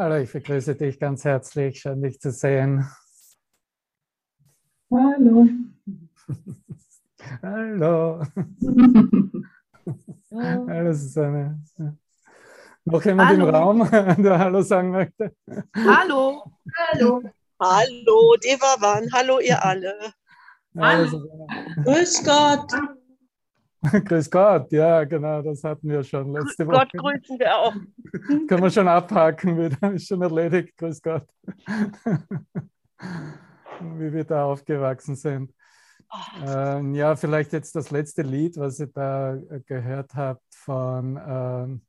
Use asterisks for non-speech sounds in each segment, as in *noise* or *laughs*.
Hallo, ich begrüße dich ganz herzlich. Schön, dich zu sehen. Hallo. *laughs* Hallo. Hallo, Susanne. Noch jemand Hallo. im Raum, *laughs* der Hallo sagen möchte? Hallo. Hallo. Hallo, Devavan. Hallo, ihr alle. Hallo. Grüß Gott. *laughs* Grüß Gott, ja, genau, das hatten wir schon letzte Woche. Gott grüßen wir auch. *laughs* Können wir schon abhaken wieder, *laughs* ist schon erledigt, grüß Gott. Wie wir da aufgewachsen sind. Ähm, ja, vielleicht jetzt das letzte Lied, was ihr da äh, gehört habt von ähm,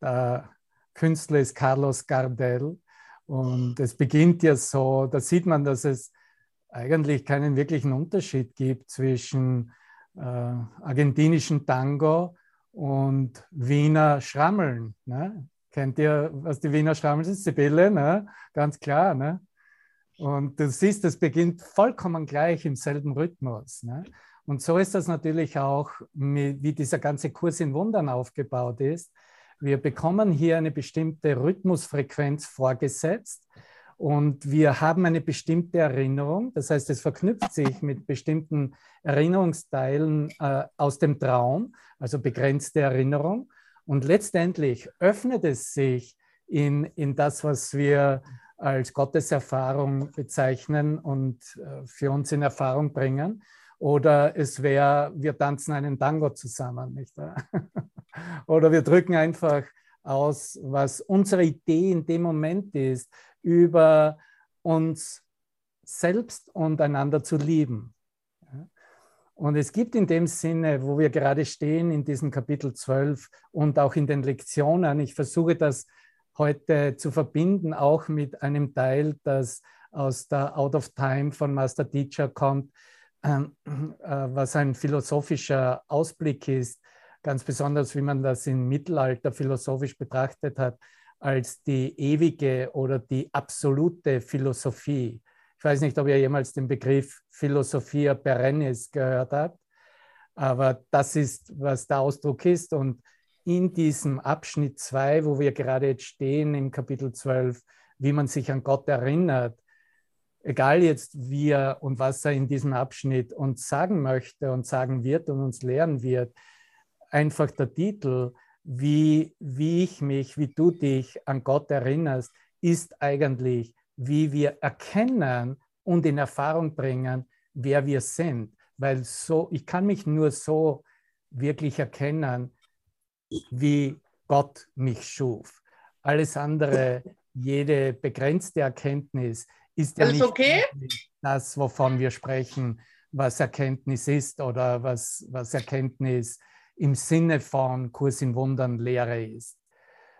der Künstler ist Carlos Gardel. Und es beginnt ja so, da sieht man, dass es eigentlich keinen wirklichen Unterschied gibt zwischen argentinischen Tango und Wiener Schrammeln. Ne? Kennt ihr, was die Wiener Schrammeln sind? Sibylle, ne? ganz klar. Ne? Und du siehst, es beginnt vollkommen gleich im selben Rhythmus. Ne? Und so ist das natürlich auch, wie dieser ganze Kurs in Wundern aufgebaut ist. Wir bekommen hier eine bestimmte Rhythmusfrequenz vorgesetzt und wir haben eine bestimmte Erinnerung. Das heißt, es verknüpft sich mit bestimmten Erinnerungsteilen äh, aus dem Traum, also begrenzte Erinnerung. Und letztendlich öffnet es sich in, in das, was wir als Gotteserfahrung bezeichnen und äh, für uns in Erfahrung bringen. Oder es wäre, wir tanzen einen Tango zusammen, nicht wahr? *laughs* Oder wir drücken einfach aus, was unsere Idee in dem Moment ist, über uns selbst und einander zu lieben. Und es gibt in dem Sinne, wo wir gerade stehen, in diesem Kapitel 12 und auch in den Lektionen, ich versuche das heute zu verbinden, auch mit einem Teil, das aus der Out of Time von Master Teacher kommt, ähm, äh, was ein philosophischer Ausblick ist, ganz besonders wie man das im Mittelalter philosophisch betrachtet hat, als die ewige oder die absolute Philosophie. Ich weiß nicht, ob ihr jemals den Begriff Philosophia perennis gehört habt, aber das ist, was der Ausdruck ist. Und in diesem Abschnitt 2, wo wir gerade jetzt stehen, im Kapitel 12, wie man sich an Gott erinnert, egal jetzt wie er und was er in diesem Abschnitt uns sagen möchte und sagen wird und uns lehren wird, einfach der Titel, wie, wie ich mich, wie du dich an Gott erinnerst, ist eigentlich, wie wir erkennen und in Erfahrung bringen, wer wir sind. Weil so, ich kann mich nur so wirklich erkennen, wie Gott mich schuf. Alles andere, jede begrenzte Erkenntnis ist ja nicht okay? das, wovon wir sprechen, was Erkenntnis ist oder was, was Erkenntnis im Sinne von Kurs in Wundern Lehre ist.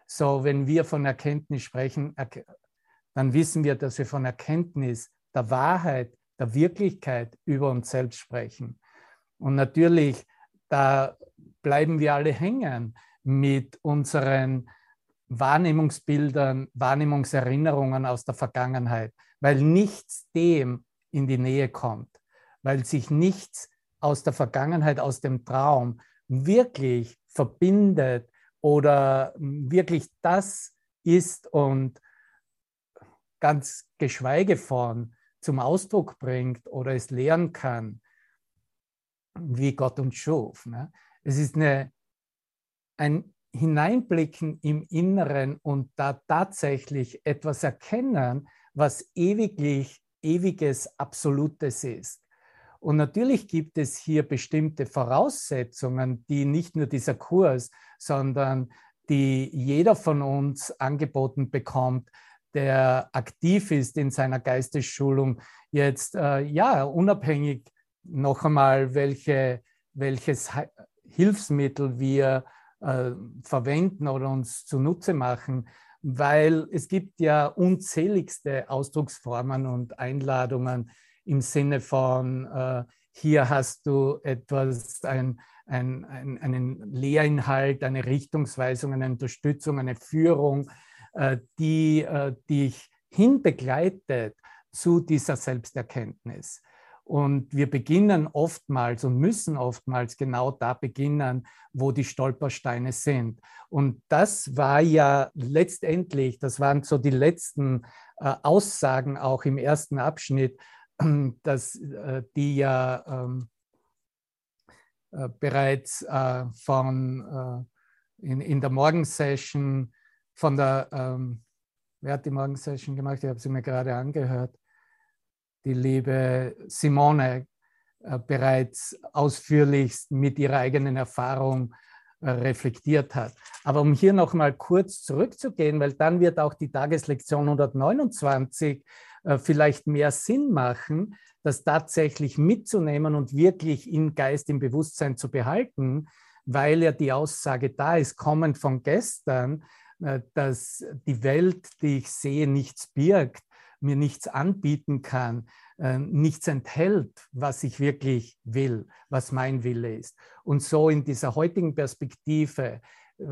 So, wenn wir von Erkenntnis sprechen, dann wissen wir, dass wir von Erkenntnis der Wahrheit, der Wirklichkeit über uns selbst sprechen. Und natürlich, da bleiben wir alle hängen mit unseren Wahrnehmungsbildern, Wahrnehmungserinnerungen aus der Vergangenheit, weil nichts dem in die Nähe kommt, weil sich nichts aus der Vergangenheit, aus dem Traum wirklich verbindet oder wirklich das ist und ganz geschweige von zum Ausdruck bringt oder es lernen kann, wie Gott uns schuf. Ne? Es ist eine, ein Hineinblicken im Inneren und da tatsächlich etwas erkennen, was ewiglich, ewiges, absolutes ist. Und natürlich gibt es hier bestimmte Voraussetzungen, die nicht nur dieser Kurs, sondern die jeder von uns angeboten bekommt, der aktiv ist in seiner Geistesschulung, jetzt äh, ja unabhängig noch einmal, welche, welches Hi- Hilfsmittel wir äh, verwenden oder uns zunutze machen, weil es gibt ja unzähligste Ausdrucksformen und Einladungen im Sinne von, äh, hier hast du etwas, ein, ein, ein, einen Lehrinhalt, eine Richtungsweisung, eine Unterstützung, eine Führung, äh, die äh, dich hinbegleitet zu dieser Selbsterkenntnis. Und wir beginnen oftmals und müssen oftmals genau da beginnen, wo die Stolpersteine sind. Und das war ja letztendlich, das waren so die letzten äh, Aussagen auch im ersten Abschnitt, *clears throat* dass äh, die ja ähm, äh, bereits äh, von in, in der Morgensession von der, ähm, wer hat die Morgensession gemacht? Ich habe sie mir gerade angehört die liebe Simone äh, bereits ausführlichst mit ihrer eigenen Erfahrung reflektiert hat. Aber um hier noch mal kurz zurückzugehen, weil dann wird auch die Tageslektion 129 äh, vielleicht mehr Sinn machen, das tatsächlich mitzunehmen und wirklich im Geist, im Bewusstsein zu behalten, weil ja die Aussage da ist, kommend von gestern, dass die Welt, die ich sehe, nichts birgt mir nichts anbieten kann, äh, nichts enthält, was ich wirklich will, was mein Wille ist. Und so in dieser heutigen Perspektive äh,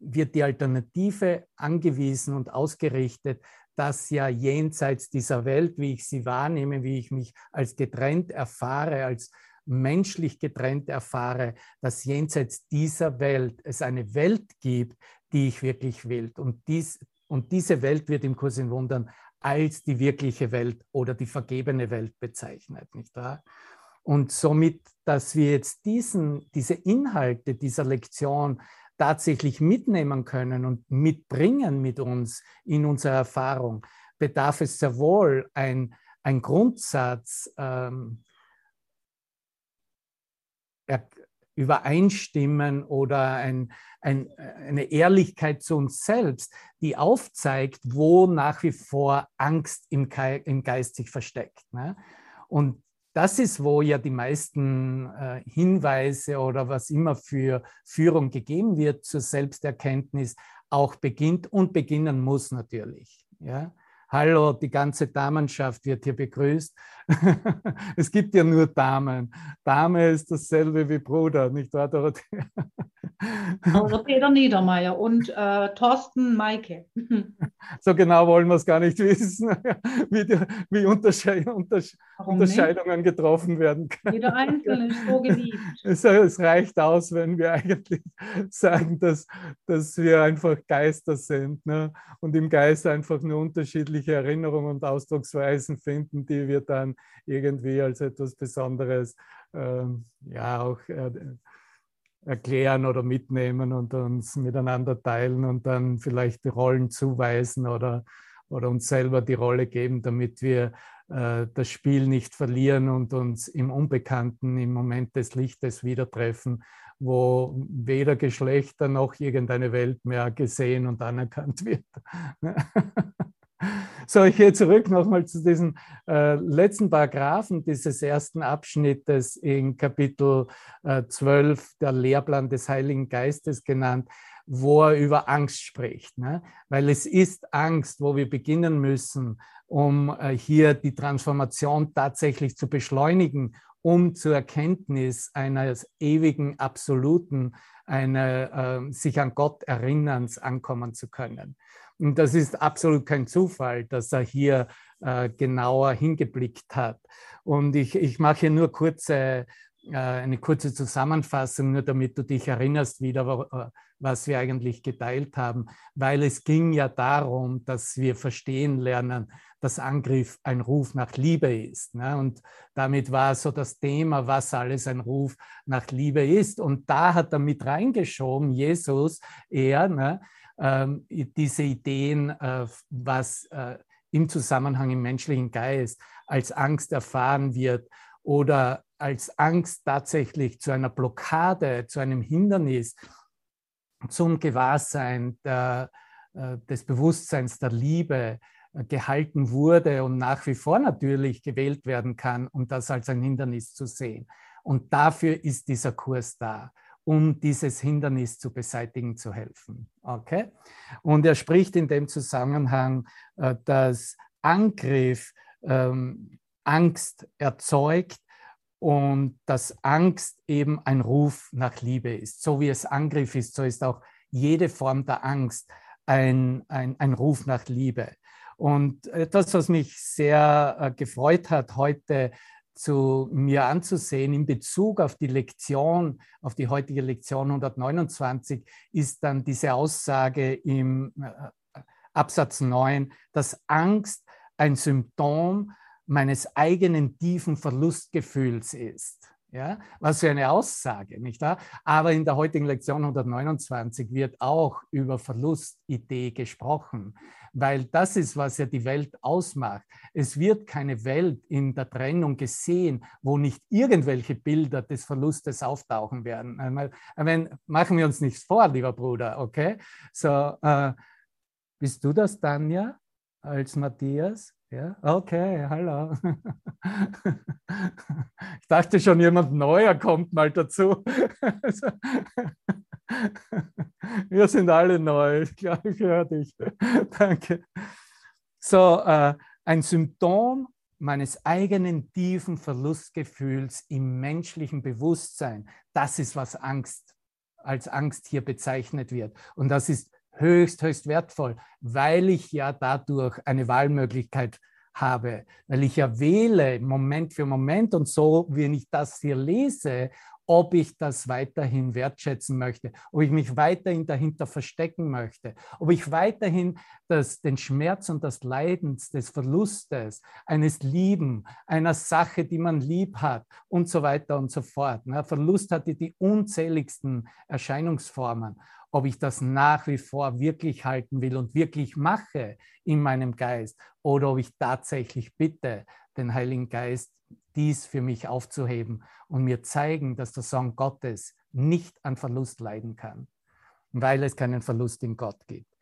wird die Alternative angewiesen und ausgerichtet, dass ja jenseits dieser Welt, wie ich sie wahrnehme, wie ich mich als getrennt erfahre, als menschlich getrennt erfahre, dass jenseits dieser Welt es eine Welt gibt, die ich wirklich will. Und, dies, und diese Welt wird im Kurs in Wundern als die wirkliche Welt oder die vergebene Welt bezeichnet, nicht wahr? Und somit, dass wir jetzt diesen, diese Inhalte dieser Lektion tatsächlich mitnehmen können und mitbringen mit uns in unsere Erfahrung, bedarf es sehr wohl ein, ein Grundsatz, ähm, übereinstimmen oder ein, ein, eine Ehrlichkeit zu uns selbst, die aufzeigt, wo nach wie vor Angst im, im Geist sich versteckt. Ne? Und das ist, wo ja die meisten äh, Hinweise oder was immer für Führung gegeben wird zur Selbsterkenntnis auch beginnt und beginnen muss natürlich. Ja? Hallo, die ganze Damenschaft wird hier begrüßt. *laughs* es gibt ja nur Damen. Dame ist dasselbe wie Bruder, nicht wahr, Dorothea? *laughs* Oder Peter Niedermeyer und äh, Thorsten Maike. *laughs* so genau wollen wir es gar nicht wissen, wie, die, wie Untersche Untersche Unterscheidungen nicht? getroffen werden können. Jeder Einzelne ist so geliebt. Es, es, reicht aus, wenn wir eigentlich sagen, dass, dass wir einfach Geister sind ne? und im Geist einfach nur unterschiedliche Erinnerungen und Ausdrucksweisen finden, die wir dann irgendwie als etwas Besonderes ähm, ja auch äh, erklären oder mitnehmen und uns miteinander teilen und dann vielleicht die Rollen zuweisen oder, oder uns selber die Rolle geben, damit wir äh, das Spiel nicht verlieren und uns im Unbekannten, im Moment des Lichtes wieder treffen, wo weder Geschlechter noch irgendeine Welt mehr gesehen und anerkannt wird. *laughs* *laughs* So, ich gehe zurück nochmal zu diesen äh, letzten Paragraphen dieses ersten Abschnittes in Kapitel äh, 12, der Lehrplan des Heiligen Geistes genannt, wo er über Angst spricht. Ne? Weil es ist Angst, wo wir beginnen müssen, um äh, hier die Transformation tatsächlich zu beschleunigen, um zur Erkenntnis eines ewigen, absoluten, einer, äh, sich an Gott erinnerns ankommen zu können. Und das ist absolut kein Zufall, dass er hier äh, genauer hingeblickt hat. Und ich, ich mache nur kurze, äh, eine kurze Zusammenfassung, nur damit du dich erinnerst wieder, äh, was wir eigentlich geteilt haben, weil es ging ja darum, dass wir verstehen lernen, dass Angriff ein Ruf nach Liebe ist. Ne? Und damit war so das Thema, was alles ein Ruf nach Liebe ist. Und da hat er mit reingeschoben, Jesus, er, ne? Ähm, diese Ideen, äh, was äh, im Zusammenhang im menschlichen Geist als Angst erfahren wird oder als Angst tatsächlich zu einer Blockade, zu einem Hindernis zum Gewahrsein der, äh, des Bewusstseins der Liebe gehalten wurde und nach wie vor natürlich gewählt werden kann, um das als ein Hindernis zu sehen. Und dafür ist dieser Kurs da um dieses Hindernis zu beseitigen zu helfen. Okay? Und er spricht in dem Zusammenhang, äh, dass Angriff ähm, Angst erzeugt und dass Angst eben ein Ruf nach Liebe ist. So wie es Angriff ist, so ist auch jede Form der Angst ein, ein, ein Ruf nach Liebe. Und etwas, was mich sehr äh, gefreut hat heute, zu mir anzusehen in Bezug auf die Lektion, auf die heutige Lektion 129, ist dann diese Aussage im äh, Absatz 9, dass Angst ein Symptom meines eigenen tiefen Verlustgefühls ist. Ja, was für eine Aussage, nicht wahr? Aber in der heutigen Lektion 129 wird auch über Verlustidee gesprochen, weil das ist, was ja die Welt ausmacht. Es wird keine Welt in der Trennung gesehen, wo nicht irgendwelche Bilder des Verlustes auftauchen werden. Meine, machen wir uns nichts vor, lieber Bruder, okay? So, äh, bist du das, Tanja, als Matthias? Ja, okay, hallo. *laughs* Ich dachte schon, jemand Neuer kommt mal dazu. *laughs* *laughs* Wir sind alle neu. *laughs* Ich glaube, ich höre dich. *laughs* Danke. So, äh, ein Symptom meines eigenen tiefen Verlustgefühls im menschlichen Bewusstsein. Das ist, was Angst als Angst hier bezeichnet wird. Und das ist höchst, höchst wertvoll, weil ich ja dadurch eine Wahlmöglichkeit habe, weil ich ja wähle Moment für Moment und so, wie ich das hier lese, ob ich das weiterhin wertschätzen möchte, ob ich mich weiterhin dahinter verstecken möchte, ob ich weiterhin das, den Schmerz und das Leiden des Verlustes, eines Lieben, einer Sache, die man lieb hat und so weiter und so fort. Verlust hatte die unzähligsten Erscheinungsformen ob ich das nach wie vor wirklich halten will und wirklich mache in meinem Geist oder ob ich tatsächlich bitte, den Heiligen Geist dies für mich aufzuheben und mir zeigen, dass der Sohn Gottes nicht an Verlust leiden kann, weil es keinen Verlust in Gott gibt.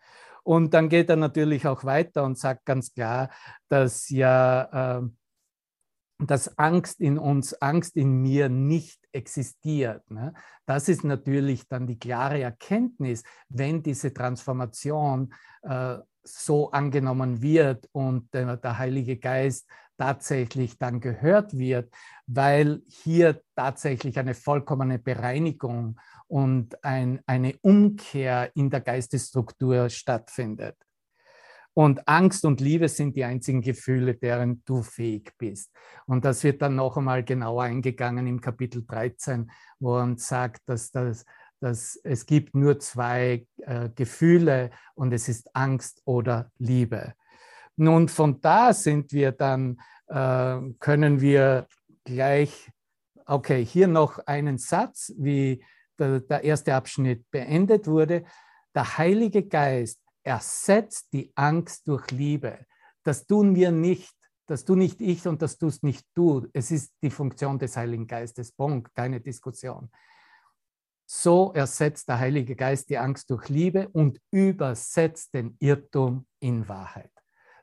Und dann geht er natürlich auch weiter und sagt ganz klar, dass ja äh, dass Angst in uns, Angst in mir nicht existiert. Ne? Das ist natürlich dann die klare Erkenntnis, wenn diese Transformation äh, so angenommen wird und der Heilige Geist tatsächlich dann gehört wird, weil hier tatsächlich eine vollkommene Bereinigung und ein, eine Umkehr in der Geistesstruktur stattfindet. Und Angst und Liebe sind die einzigen Gefühle, deren du fähig bist. Und das wird dann noch einmal genauer eingegangen im Kapitel 13, wo er sagt, dass, das, dass es gibt nur zwei äh, Gefühle und es ist Angst oder Liebe. Nun, von da sind wir dann, äh, können wir gleich, okay, hier noch einen Satz, wie der, der erste Abschnitt beendet wurde. Der Heilige Geist ersetzt die Angst durch Liebe. Das tun wir nicht. Das tun nicht ich und das tust nicht du. Es ist die Funktion des Heiligen Geistes. Punkt, keine Diskussion. So ersetzt der Heilige Geist die Angst durch Liebe und übersetzt den Irrtum in Wahrheit.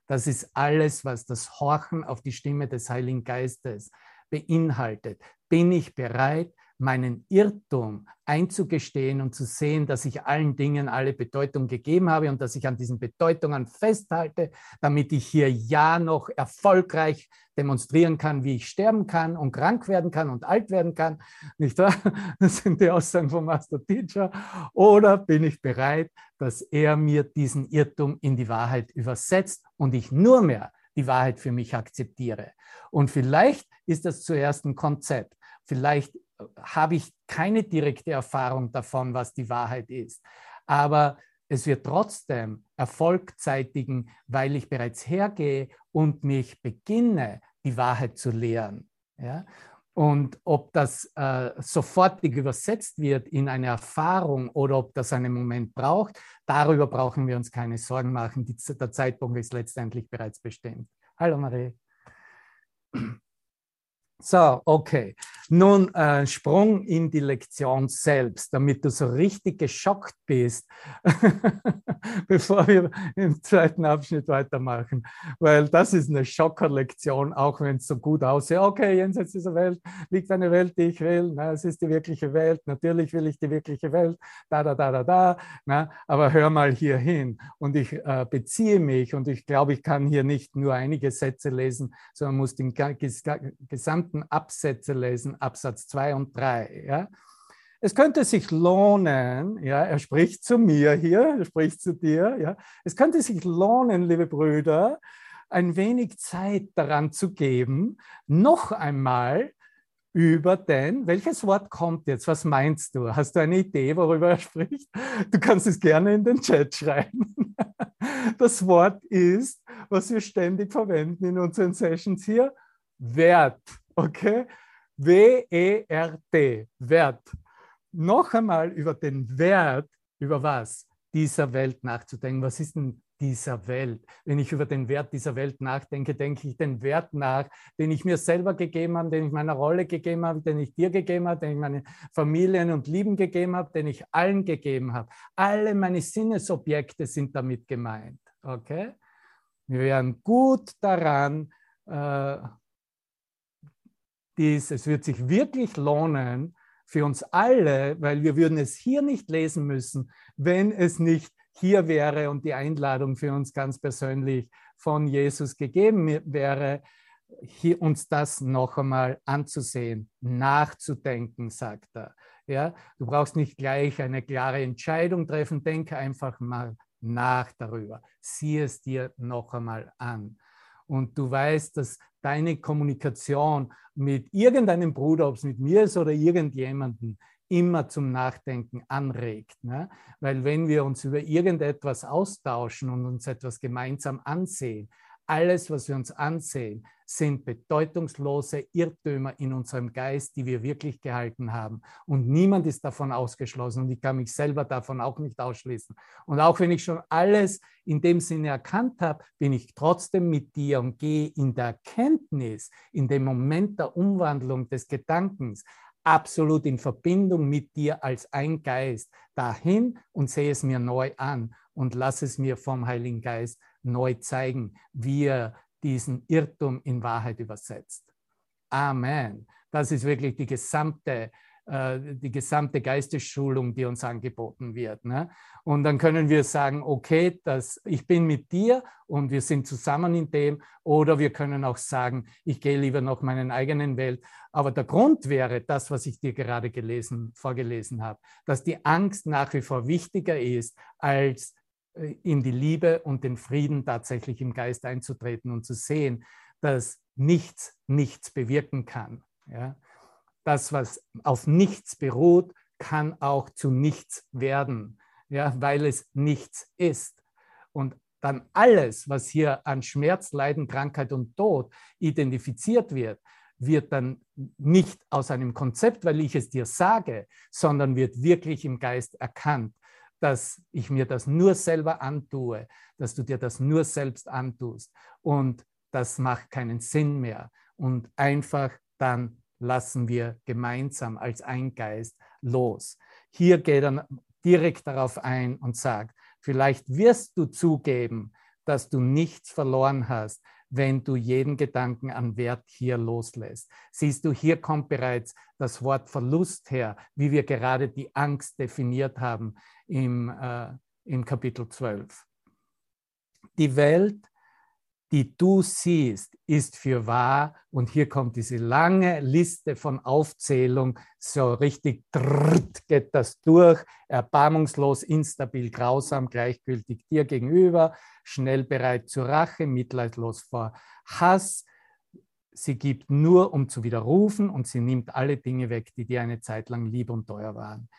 Das ist alles, was das Horchen auf die Stimme des Heiligen Geistes beinhaltet. Bin ich bereit, meinen Irrtum einzugestehen und zu sehen, dass ich allen Dingen alle Bedeutung gegeben habe und dass ich an diesen Bedeutungen festhalte, damit ich hier ja noch erfolgreich demonstrieren kann, wie ich sterben kann und krank werden kann und alt werden kann. Nicht wahr? Das sind die Aussagen vom Master Teacher. Oder bin ich bereit, dass er mir diesen Irrtum in die Wahrheit übersetzt und ich nur mehr die Wahrheit für mich akzeptiere. Und vielleicht ist das zuerst ein Konzept. Vielleicht habe ich keine direkte Erfahrung davon, was die Wahrheit ist. Aber es wird trotzdem Erfolg zeitigen, weil ich bereits hergehe und mich beginne, die Wahrheit zu lehren. Ja? Und ob das äh, sofortig übersetzt wird in eine Erfahrung oder ob das einen Moment braucht, darüber brauchen wir uns keine Sorgen machen. Die, der Zeitpunkt ist letztendlich bereits bestimmt. Hallo Marie. So, okay. Nun äh, Sprung in die Lektion selbst, damit du so richtig geschockt bist, *laughs* bevor wir im zweiten Abschnitt weitermachen. Weil das ist eine Schockerlektion, auch wenn es so gut aussieht. Okay, jenseits dieser Welt liegt eine Welt, die ich will. Na, es ist die wirkliche Welt. Natürlich will ich die wirkliche Welt. Da, da, da, da, da. Na, aber hör mal hier hin. Und ich äh, beziehe mich und ich glaube, ich kann hier nicht nur einige Sätze lesen, sondern muss den gesamten gesamten Absätze lesen, Absatz 2 und 3. Ja? Es könnte sich lohnen, ja, er spricht zu mir hier, er spricht zu dir, ja. Es könnte sich lohnen, liebe Brüder, ein wenig Zeit daran zu geben, noch einmal über den, welches Wort kommt jetzt? Was meinst du? Hast du eine Idee, worüber er spricht? Du kannst es gerne in den Chat schreiben. *laughs* Das Wort ist, was wir ständig verwenden in unseren Sessions hier, Wert. Okay? W-E-R-T, Wert. Noch einmal über den Wert, über was? Dieser Welt nachzudenken. Was ist denn dieser Welt. Wenn ich über den Wert dieser Welt nachdenke, denke ich den Wert nach, den ich mir selber gegeben habe, den ich meiner Rolle gegeben habe, den ich dir gegeben habe, den ich meinen Familien und Lieben gegeben habe, den ich allen gegeben habe. Alle meine Sinnesobjekte sind damit gemeint. Okay? Wir wären gut daran, äh, dies, es wird sich wirklich lohnen für uns alle, weil wir würden es hier nicht lesen müssen, wenn es nicht hier wäre und die Einladung für uns ganz persönlich von Jesus gegeben wäre, hier uns das noch einmal anzusehen, nachzudenken, sagt er. Ja, du brauchst nicht gleich eine klare Entscheidung treffen, denke einfach mal nach darüber. Sieh es dir noch einmal an. Und du weißt, dass deine Kommunikation mit irgendeinem Bruder, ob es mit mir ist oder irgendjemandem, immer zum Nachdenken anregt. Ne? Weil wenn wir uns über irgendetwas austauschen und uns etwas gemeinsam ansehen, alles, was wir uns ansehen, sind bedeutungslose Irrtümer in unserem Geist, die wir wirklich gehalten haben. Und niemand ist davon ausgeschlossen. Und ich kann mich selber davon auch nicht ausschließen. Und auch wenn ich schon alles in dem Sinne erkannt habe, bin ich trotzdem mit dir und gehe in der Erkenntnis, in dem Moment der Umwandlung des Gedankens, absolut in Verbindung mit dir als ein Geist dahin und sehe es mir neu an und lass es mir vom Heiligen Geist neu zeigen, wie er diesen Irrtum in Wahrheit übersetzt. Amen. Das ist wirklich die gesamte äh, die gesamte Geistesschulung, die uns angeboten wird. Ne? Und dann können wir sagen, okay, das, ich bin mit dir und wir sind zusammen in dem. Oder wir können auch sagen, ich gehe lieber noch meinen eigenen Welt. Aber der Grund wäre das, was ich dir gerade gelesen, vorgelesen habe, dass die Angst nach wie vor wichtiger ist, als in die Liebe und den Frieden tatsächlich im Geist einzutreten und zu sehen, dass nichts nichts bewirken kann. Ja? das, was auf nichts beruht, kann auch zu nichts werden, ja, weil es nichts ist. Und dann alles, was hier an Schmerz, Leiden, Krankheit und Tod identifiziert wird, wird dann nicht aus einem Konzept, weil ich es dir sage, sondern wird wirklich im Geist erkannt, dass ich mir das nur selber antue, dass du dir das nur selbst antust. Und das macht keinen Sinn mehr. Und einfach dann lassen wir gemeinsam als ein Geist los. Hier geht er direkt darauf ein und sagt, vielleicht wirst du zugeben, dass du nichts verloren hast, wenn du jeden Gedanken an Wert hier loslässt. Siehst du, hier kommt bereits das Wort Verlust her, wie wir gerade die Angst definiert haben im, äh, im Kapitel 12. Die Welt die du siehst, ist für wahr. Und hier kommt diese lange Liste von Aufzählung. So richtig drrrt, geht das durch. Erbarmungslos, instabil, grausam, gleichgültig dir gegenüber, schnell bereit zur Rache, mitleidlos vor Hass. Sie gibt nur, um zu widerrufen und sie nimmt alle Dinge weg, die dir eine Zeit lang lieb und teuer waren.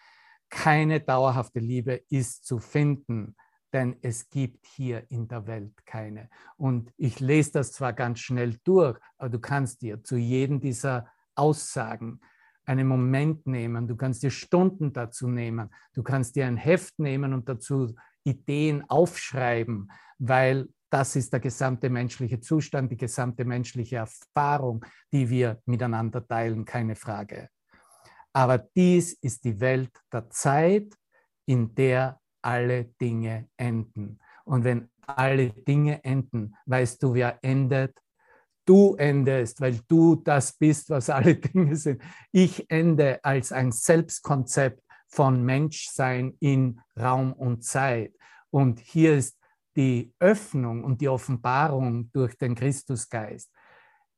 Keine dauerhafte Liebe ist zu finden denn es gibt hier in der Welt keine. Und ich lese das zwar ganz schnell durch, aber du kannst dir zu jedem dieser Aussagen einen Moment nehmen, du kannst dir Stunden dazu nehmen, du kannst dir ein Heft nehmen und dazu Ideen aufschreiben, weil das ist der gesamte menschliche Zustand, die gesamte menschliche Erfahrung, die wir miteinander teilen, keine Frage. Aber dies ist die Welt der Zeit, in der alle Dinge enden. Und wenn alle Dinge enden, weißt du, wer endet? Du endest, weil du das bist, was alle *laughs* Dinge sind. Ich ende als ein Selbstkonzept von Menschsein in Raum und Zeit. Und hier ist die Öffnung und die Offenbarung durch den Christusgeist.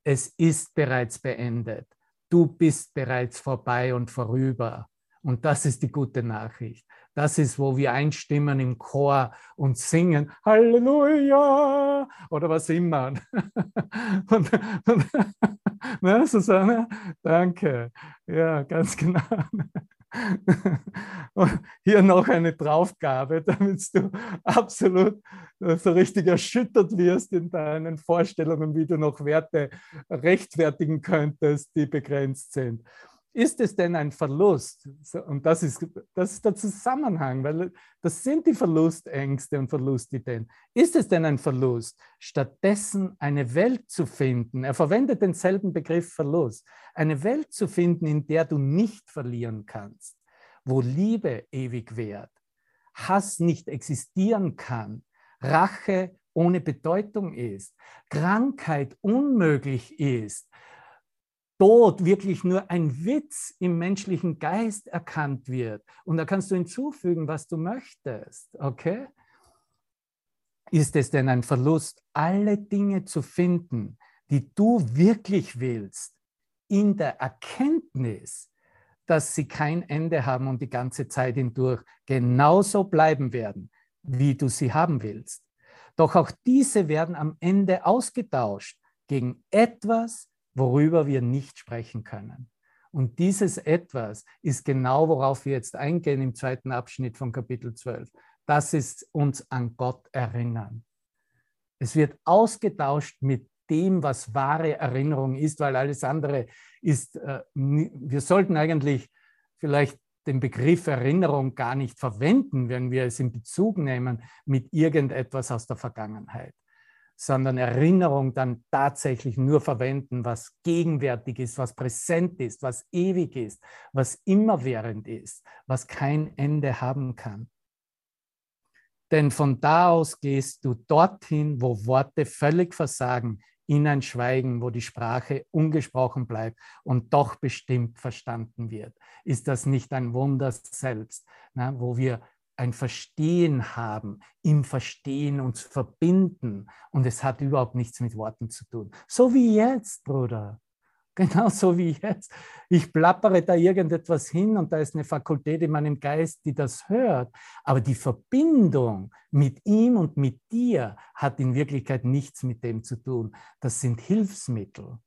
Es ist bereits beendet. Du bist bereits vorbei und vorüber. Und das ist die gute Nachricht Das ist, wo wir einstimmen im Chor und singen Halleluja oder was immer. *laughs* Und, und, *laughs* ne, Susanne? Danke. Ja, ganz genau. *laughs* Hier noch eine Draufgabe, damit du absolut so richtig erschüttert wirst in deinen Vorstellungen, wie du noch Werte rechtfertigen könntest, die begrenzt sind. Ist es denn ein Verlust? Und das ist, das ist der Zusammenhang, weil das sind die Verlustängste und Verlustideen. Ist es denn ein Verlust, stattdessen eine Welt zu finden? Er verwendet denselben Begriff Verlust. Eine Welt zu finden, in der du nicht verlieren kannst, wo Liebe ewig währt, Hass nicht existieren kann, Rache ohne Bedeutung ist, Krankheit unmöglich ist, Tod wirklich nur ein Witz im menschlichen Geist erkannt wird. Und da kannst du hinzufügen, was du möchtest. Okay? Ist es denn ein Verlust, alle Dinge zu finden, die du wirklich willst, in der Erkenntnis, dass sie kein Ende haben und die ganze Zeit hindurch genauso bleiben werden, wie du sie haben willst? Doch auch diese werden am Ende ausgetauscht gegen etwas, worüber wir nicht sprechen können. Und dieses etwas ist genau, worauf wir jetzt eingehen im zweiten Abschnitt von Kapitel 12. Das ist uns an Gott erinnern. Es wird ausgetauscht mit dem, was wahre Erinnerung ist, weil alles andere ist, äh, wir sollten eigentlich vielleicht den Begriff Erinnerung gar nicht verwenden, wenn wir es in Bezug nehmen mit irgendetwas aus der Vergangenheit sondern Erinnerung dann tatsächlich nur verwenden, was gegenwärtig ist, was präsent ist, was ewig ist, was immerwährend ist, was kein Ende haben kann. Denn von da aus gehst du dorthin, wo Worte völlig versagen, in ein Schweigen, wo die Sprache ungesprochen bleibt und doch bestimmt verstanden wird. Ist das nicht ein Wunder selbst, na, wo wir ein Verstehen haben, im Verstehen uns verbinden. Und es hat überhaupt nichts mit Worten zu tun. So wie jetzt, Bruder. *laughs* Genau so wie jetzt. Ich plappere da irgendetwas hin und da ist eine Fakultät in meinem Geist, die das hört. Aber die Verbindung mit ihm und mit dir hat in Wirklichkeit nichts mit dem zu tun. Das sind Hilfsmittel.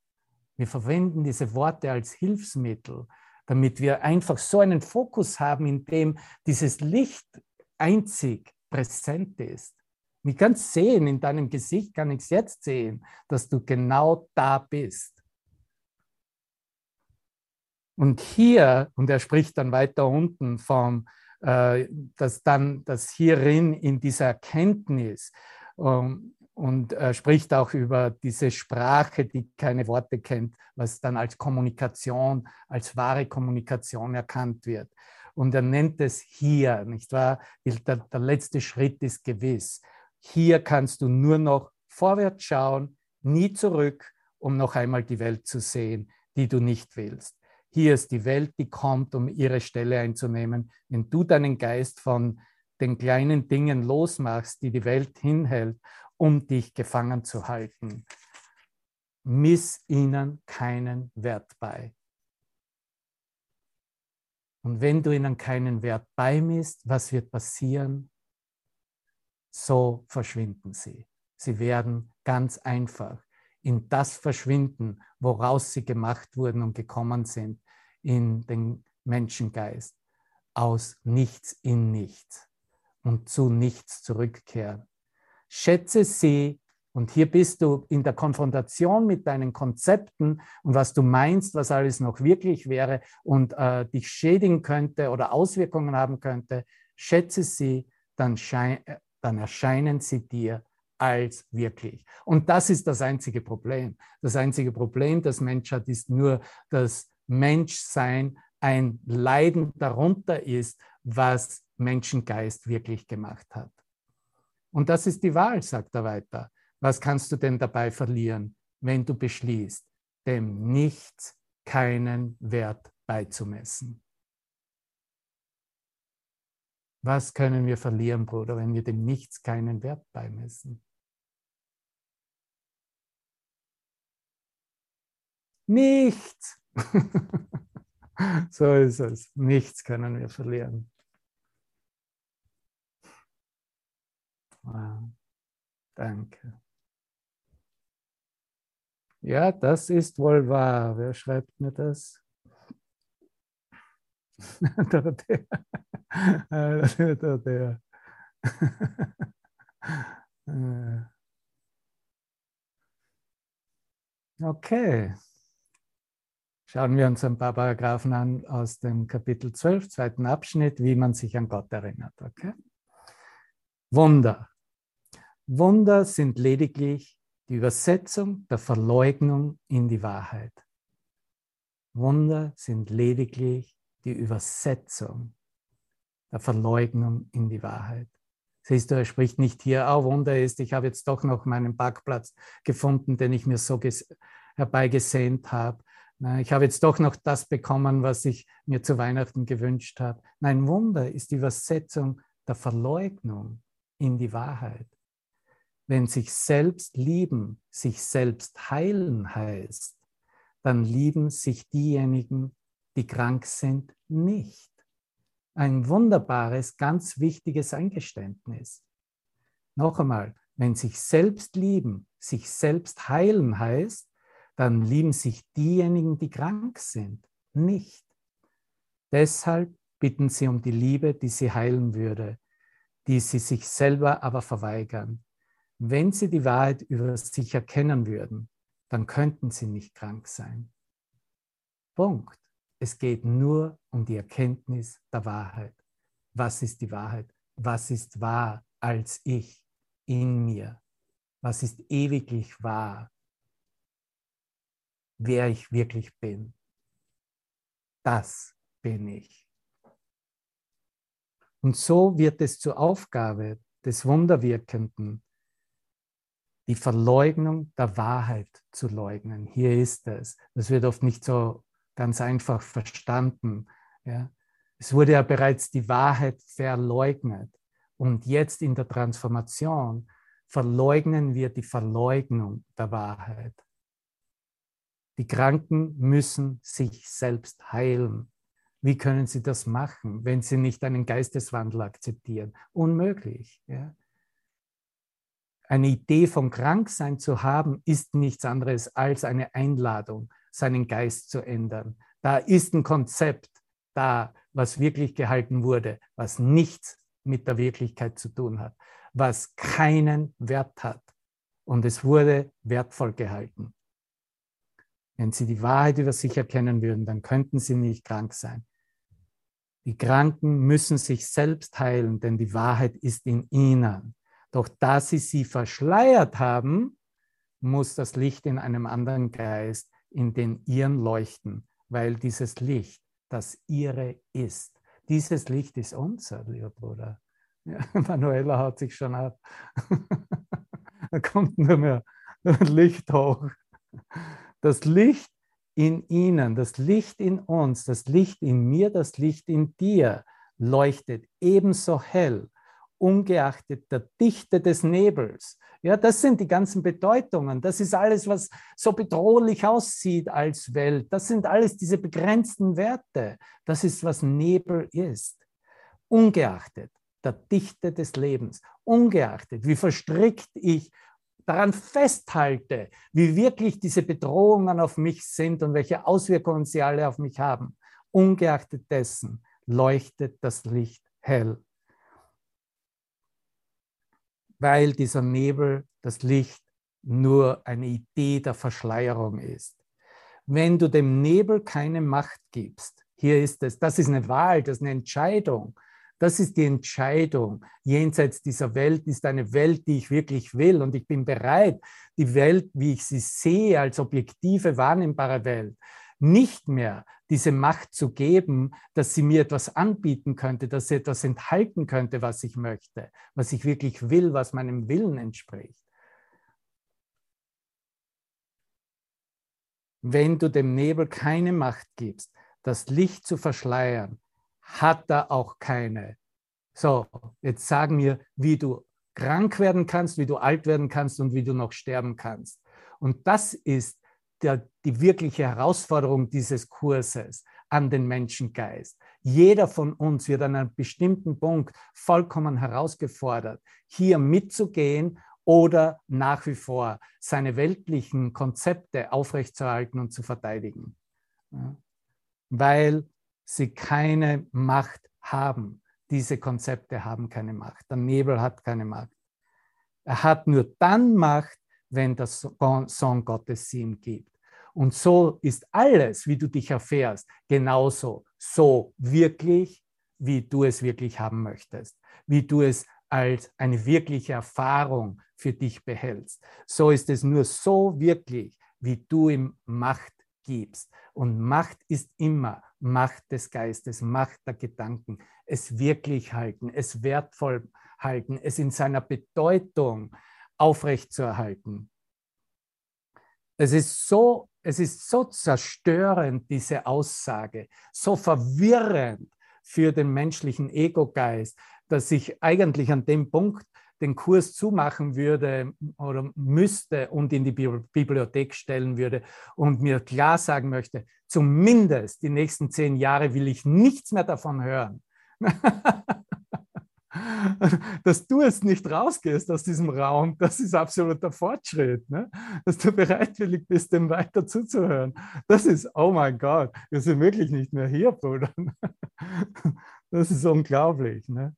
Wir verwenden diese Worte als Hilfsmittel damit wir einfach so einen Fokus haben, in dem dieses Licht einzig präsent ist. Ich kann es sehen, in deinem Gesicht kann ich es jetzt sehen, dass du genau da bist. Und hier, und er spricht dann weiter unten vom, äh, dass dann, dass hierin in dieser Erkenntnis ähm, und er spricht auch über diese Sprache, die keine Worte kennt, was dann als Kommunikation, als wahre Kommunikation erkannt wird. Und er nennt es hier, nicht wahr? Der, der letzte Schritt ist gewiss. Hier kannst du nur noch vorwärts schauen, nie zurück, um noch einmal die Welt zu sehen, die du nicht willst. Hier ist die Welt, die kommt, um ihre Stelle einzunehmen. Wenn du deinen Geist von den kleinen Dingen losmachst, die die Welt hinhält um dich gefangen zu halten. Miss ihnen keinen Wert bei. Und wenn du ihnen keinen Wert beimisst, was wird passieren? So verschwinden sie. Sie werden ganz einfach in das verschwinden, woraus sie gemacht wurden und gekommen sind, in den Menschengeist, aus nichts in nichts und zu nichts zurückkehren schätze sie. Und hier bist du in der Konfrontation mit deinen Konzepten und was du meinst, was alles noch wirklich wäre und äh, dich schädigen könnte oder Auswirkungen haben könnte. Schätze sie, dann, äh, dann erscheinen sie dir als wirklich. Und das ist das einzige Problem. Das einzige Problem, das Mensch hat, ist nur, dass Menschsein ein Leiden darunter ist, was Menschengeist wirklich gemacht hat. Und das ist die Wahl, sagt er weiter. Was kannst du denn dabei verlieren, wenn du beschließt, dem Nichts keinen Wert beizumessen? Was können wir verlieren, Bruder, wenn wir dem Nichts keinen Wert beimessen? Nichts. *laughs* so ist es. Nichts können wir verlieren. Danke. Ja, das ist wohl wahr. Wer schreibt mir das? *laughs* Dorothea. Dorothea. *laughs* *laughs* Okay. Schauen wir uns ein paar Paragraphen an aus dem Kapitel 12, zweiten Abschnitt, wie man sich an Gott erinnert. Okay? Wunder. Wunder sind lediglich die Übersetzung der Verleugnung in die Wahrheit. Wunder sind lediglich die Übersetzung der Verleugnung in die Wahrheit. Siehst du, er spricht nicht hier, oh Wunder ist, ich habe jetzt doch noch meinen Parkplatz gefunden, den ich mir so herbeigesehnt habe. Ich habe jetzt doch noch das bekommen, was ich mir zu Weihnachten gewünscht habe. Nein, Wunder ist die Übersetzung der Verleugnung in die Wahrheit. Wenn sich selbst lieben, sich selbst heilen heißt, dann lieben sich diejenigen, die krank sind, nicht ein wunderbares, ganz wichtiges Eingeständnis. Noch einmal, wenn sich selbst lieben, sich selbst heilen heißt, dann lieben sich diejenigen, die krank sind, nicht. Deshalb bitten sie um die Liebe, die sie heilen würde, die sie sich selber aber verweigern. Wenn sie die Wahrheit über sich erkennen würden, dann könnten sie nicht krank sein. Punkt. Es geht nur um die Erkenntnis der Wahrheit. Was ist die Wahrheit? Was ist wahr als ich in mir? Was ist ewiglich wahr? Wer ich wirklich bin. Das bin ich. Und so wird es zur Aufgabe des Wunderwirkenden, die Verleugnung der Wahrheit zu leugnen. Hier ist es. Das wird oft nicht so ganz einfach verstanden. Ja. Es wurde ja bereits die Wahrheit verleugnet. Und jetzt in der Transformation verleugnen wir die Verleugnung der Wahrheit. Die Kranken müssen sich selbst heilen. Wie können sie das machen, wenn sie nicht einen Geisteswandel akzeptieren? Unmöglich. Ja? Eine Idee von Kranksein zu haben, ist nichts anderes als eine Einladung seinen Geist zu ändern. Da ist ein Konzept da, was wirklich gehalten wurde, was nichts mit der Wirklichkeit zu tun hat, was keinen Wert hat. Und es wurde wertvoll gehalten. Wenn Sie die Wahrheit über sich erkennen würden, dann könnten Sie nicht krank sein. Die Kranken müssen sich selbst heilen, denn die Wahrheit ist in ihnen. Doch da sie sie verschleiert haben, muss das Licht in einem anderen Geist in den ihren leuchten, weil dieses Licht das ihre ist. Dieses Licht ist unser, lieber Bruder. Ja, *laughs* Manuela haut sich schon ab. *laughs* da kommt nur mehr Licht hoch. Das Licht in ihnen, das Licht in uns, das Licht in mir, das Licht in dir leuchtet ebenso hell, ungeachtet der Dichte des Nebels, ja, das sind die ganzen Bedeutungen. Das ist alles, was so bedrohlich aussieht als Welt. Das sind alles diese begrenzten Werte. Das ist, was Nebel ist. Ungeachtet der Dichte des Lebens, ungeachtet, wie verstrickt ich daran festhalte, wie wirklich diese Bedrohungen auf mich sind und welche Auswirkungen sie alle auf mich haben. Ungeachtet dessen leuchtet das Licht hell weil dieser Nebel, das Licht, nur eine Idee der Verschleierung ist. Wenn du dem Nebel keine Macht gibst, hier ist es, das ist eine Wahl, das ist eine Entscheidung. Das ist die Entscheidung. Jenseits dieser Welt ist eine Welt, die ich wirklich will. Und ich bin bereit, die Welt, wie ich sie sehe, als objektive, wahrnehmbare Welt, nicht mehr diese Macht zu geben, dass sie mir etwas anbieten könnte, dass sie etwas enthalten könnte, was ich möchte, was ich wirklich will, was meinem Willen entspricht. Wenn du dem Nebel keine Macht gibst, das Licht zu verschleiern, hat er auch keine. So, jetzt sagen wir, wie du krank werden kannst, wie du alt werden kannst und wie du noch sterben kannst. Und das ist der, die wirkliche Herausforderung dieses Kurses an den Menschengeist. Jeder von uns wird an einem bestimmten Punkt vollkommen herausgefordert, hier mitzugehen oder nach wie vor seine weltlichen Konzepte aufrechtzuerhalten und zu verteidigen, weil sie keine Macht haben. Diese Konzepte haben keine Macht. Der Nebel hat keine Macht. Er hat nur dann Macht, wenn der Sohn Gottes sie ihm gibt. Und so ist alles, wie du dich erfährst, genauso so wirklich, wie du es wirklich haben möchtest, wie du es als eine wirkliche Erfahrung für dich behältst. So ist es nur so wirklich, wie du ihm Macht gibst. Und Macht ist immer Macht des Geistes, Macht der Gedanken, es wirklich halten, es wertvoll halten, es in seiner Bedeutung aufrechtzuerhalten. Es ist so, es ist so zerstörend, diese Aussage, so verwirrend für den menschlichen Ego-Geist, dass ich eigentlich an dem Punkt den Kurs zumachen würde oder müsste und in die Bibliothek stellen würde und mir klar sagen möchte, zumindest die nächsten zehn Jahre will ich nichts mehr davon hören. *laughs* *laughs* Dass du jetzt nicht rausgehst aus diesem Raum, das ist absoluter Fortschritt. Ne? Dass du bereitwillig bist, dem weiter zuzuhören. Das ist, oh mein Gott, wir sind wirklich nicht mehr hier, Bruder. *laughs* Das ist unglaublich. Ne?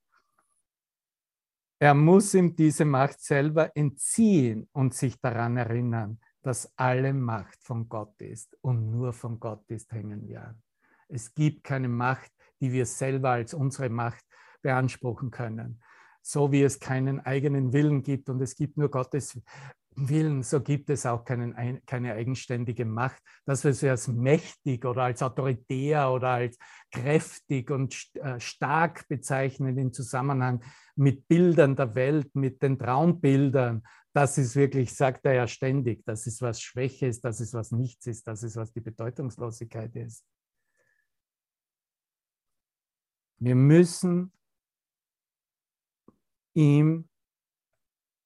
Er muss ihm diese Macht selber entziehen und sich daran erinnern, dass alle Macht von Gott ist und nur von Gott ist, hängen wir an. Es gibt keine Macht, die wir selber als unsere Macht beanspruchen können. So wie es keinen eigenen Willen gibt und es gibt nur Gottes Willen, so gibt es auch keinen, keine eigenständige Macht, dass wir sie als mächtig oder als autoritär oder als kräftig und äh, stark bezeichnen im Zusammenhang mit Bildern der Welt, mit den Traumbildern. Das ist wirklich, sagt er ja ständig, das ist was Schwäche ist, das ist was Nichts ist, das ist was die Bedeutungslosigkeit ist. Wir müssen ihm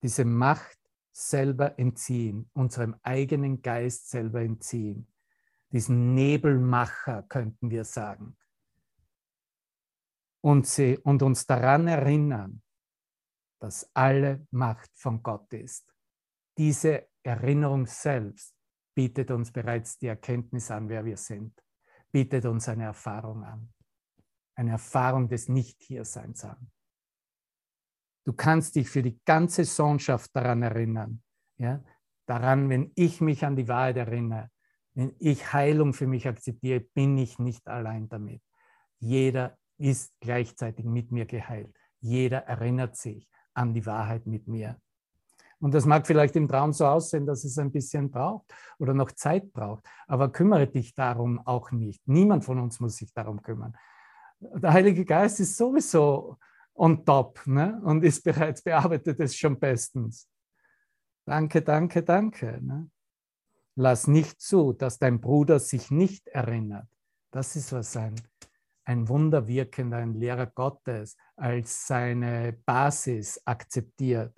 diese Macht selber entziehen, unserem eigenen Geist selber entziehen. Diesen Nebelmacher könnten wir sagen. Und, sie, und uns daran erinnern, dass alle Macht von Gott ist. Diese Erinnerung selbst bietet uns bereits die Erkenntnis an, wer wir sind, bietet uns eine Erfahrung an, eine Erfahrung des Nicht-Hierseins an. Du kannst dich für die ganze Sohnschaft daran erinnern. Ja? Daran, wenn ich mich an die Wahrheit erinnere, wenn ich Heilung für mich akzeptiere, bin ich nicht allein damit. Jeder ist gleichzeitig mit mir geheilt. Jeder erinnert sich an die Wahrheit mit mir. Und das mag vielleicht im Traum so aussehen, dass es ein bisschen braucht oder noch Zeit braucht. Aber kümmere dich darum auch nicht. Niemand von uns muss sich darum kümmern. Der Heilige Geist ist sowieso on top ne? und ist bereits bearbeitet es schon bestens. Danke, danke, danke. Ne? Lass nicht zu, dass dein Bruder sich nicht erinnert. Das ist was ein, ein wunderwirkender, ein Lehrer Gottes als seine Basis akzeptiert.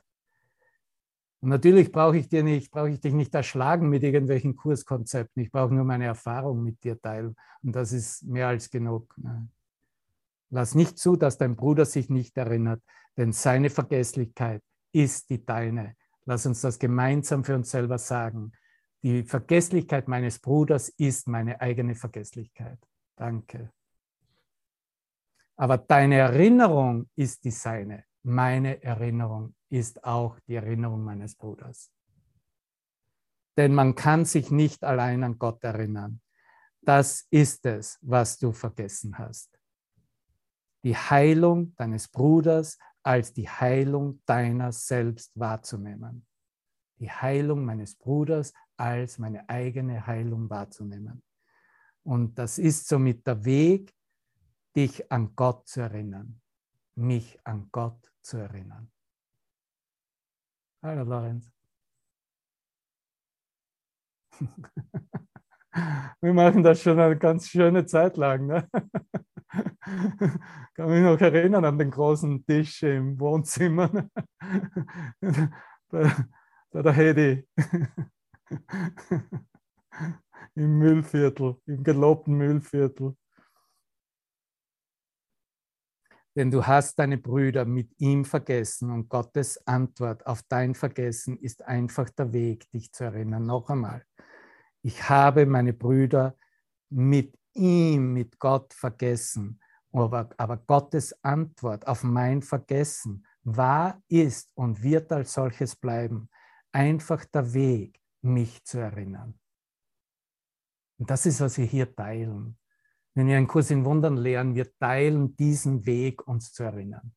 Und natürlich brauche ich, dir nicht, brauche ich dich nicht erschlagen mit irgendwelchen Kurskonzepten. Ich brauche nur meine Erfahrung mit dir teilen. Und das ist mehr als genug. Ne? Lass nicht zu, dass dein Bruder sich nicht erinnert, denn seine Vergesslichkeit ist die deine. Lass uns das gemeinsam für uns selber sagen. Die Vergesslichkeit meines Bruders ist meine eigene Vergesslichkeit. Danke. Aber deine Erinnerung ist die seine. Meine Erinnerung ist auch die Erinnerung meines Bruders. Denn man kann sich nicht allein an Gott erinnern. Das ist es, was du vergessen hast die Heilung deines Bruders als die Heilung deiner selbst wahrzunehmen. Die Heilung meines Bruders als meine eigene Heilung wahrzunehmen. Und das ist somit der Weg, dich an Gott zu erinnern, mich an Gott zu erinnern. Hallo Lorenz. *laughs* Wir machen das schon eine ganz schöne Zeit lang. Ne? *laughs* *laughs* kann mich noch erinnern an den großen Tisch im Wohnzimmer bei, bei der Hedi im Müllviertel, im gelobten Müllviertel. Denn du hast deine Brüder mit ihm vergessen und Gottes Antwort auf dein Vergessen ist einfach der Weg, dich zu erinnern. Noch einmal, ich habe meine Brüder mit ihm, mit Gott vergessen. Aber, aber Gottes Antwort auf mein Vergessen war, ist und wird als solches bleiben. Einfach der Weg, mich zu erinnern. Und das ist, was wir hier teilen. Wenn wir einen Kurs in Wundern lernen, wir teilen diesen Weg, uns zu erinnern.